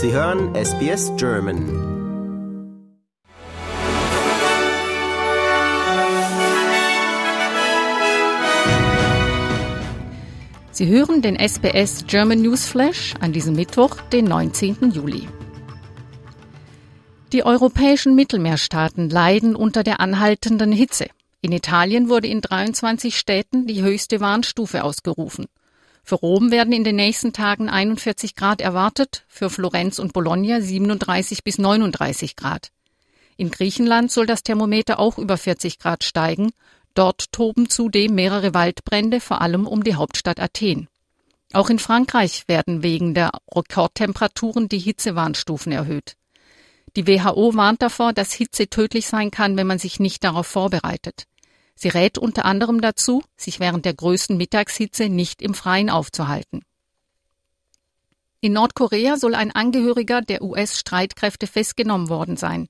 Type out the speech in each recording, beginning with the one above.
Sie hören SBS German. Sie hören den SBS German News Flash an diesem Mittwoch, den 19. Juli. Die europäischen Mittelmeerstaaten leiden unter der anhaltenden Hitze. In Italien wurde in 23 Städten die höchste Warnstufe ausgerufen. Für Rom werden in den nächsten Tagen 41 Grad erwartet, für Florenz und Bologna 37 bis 39 Grad. In Griechenland soll das Thermometer auch über 40 Grad steigen. Dort toben zudem mehrere Waldbrände, vor allem um die Hauptstadt Athen. Auch in Frankreich werden wegen der Rekordtemperaturen die Hitzewarnstufen erhöht. Die WHO warnt davor, dass Hitze tödlich sein kann, wenn man sich nicht darauf vorbereitet. Sie rät unter anderem dazu, sich während der größten Mittagshitze nicht im Freien aufzuhalten. In Nordkorea soll ein Angehöriger der US-Streitkräfte festgenommen worden sein.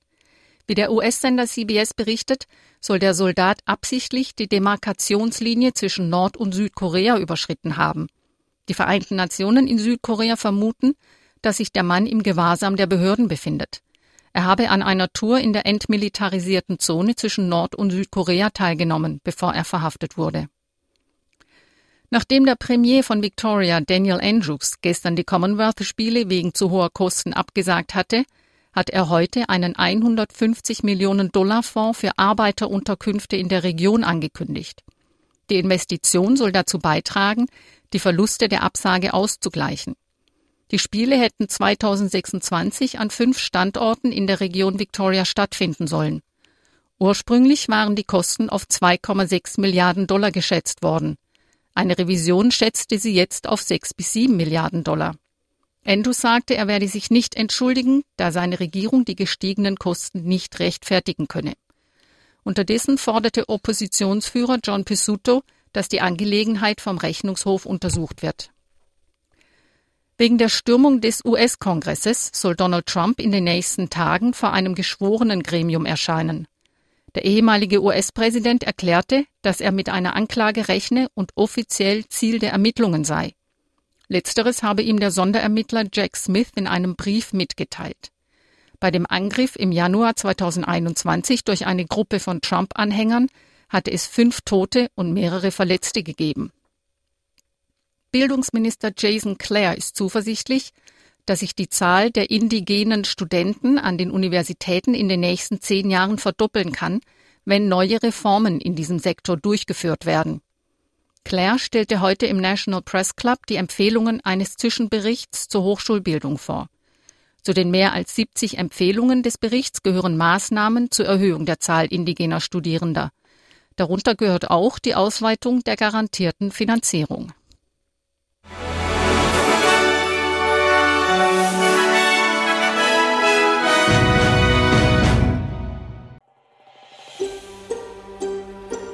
Wie der US-Sender CBS berichtet, soll der Soldat absichtlich die Demarkationslinie zwischen Nord- und Südkorea überschritten haben. Die Vereinten Nationen in Südkorea vermuten, dass sich der Mann im Gewahrsam der Behörden befindet. Er habe an einer Tour in der entmilitarisierten Zone zwischen Nord- und Südkorea teilgenommen, bevor er verhaftet wurde. Nachdem der Premier von Victoria, Daniel Andrews, gestern die Commonwealth-Spiele wegen zu hoher Kosten abgesagt hatte, hat er heute einen 150 Millionen Dollar Fonds für Arbeiterunterkünfte in der Region angekündigt. Die Investition soll dazu beitragen, die Verluste der Absage auszugleichen. Die Spiele hätten 2026 an fünf Standorten in der Region Victoria stattfinden sollen. Ursprünglich waren die Kosten auf 2,6 Milliarden Dollar geschätzt worden. Eine Revision schätzte sie jetzt auf 6 bis 7 Milliarden Dollar. Andrews sagte, er werde sich nicht entschuldigen, da seine Regierung die gestiegenen Kosten nicht rechtfertigen könne. Unterdessen forderte Oppositionsführer John Pisuto, dass die Angelegenheit vom Rechnungshof untersucht wird. Wegen der Stürmung des US-Kongresses soll Donald Trump in den nächsten Tagen vor einem geschworenen Gremium erscheinen. Der ehemalige US-Präsident erklärte, dass er mit einer Anklage rechne und offiziell Ziel der Ermittlungen sei. Letzteres habe ihm der Sonderermittler Jack Smith in einem Brief mitgeteilt. Bei dem Angriff im Januar 2021 durch eine Gruppe von Trump-Anhängern hatte es fünf Tote und mehrere Verletzte gegeben. Bildungsminister Jason Clare ist zuversichtlich, dass sich die Zahl der indigenen Studenten an den Universitäten in den nächsten zehn Jahren verdoppeln kann, wenn neue Reformen in diesem Sektor durchgeführt werden. Clare stellte heute im National Press Club die Empfehlungen eines Zwischenberichts zur Hochschulbildung vor. Zu den mehr als 70 Empfehlungen des Berichts gehören Maßnahmen zur Erhöhung der Zahl indigener Studierender. Darunter gehört auch die Ausweitung der garantierten Finanzierung.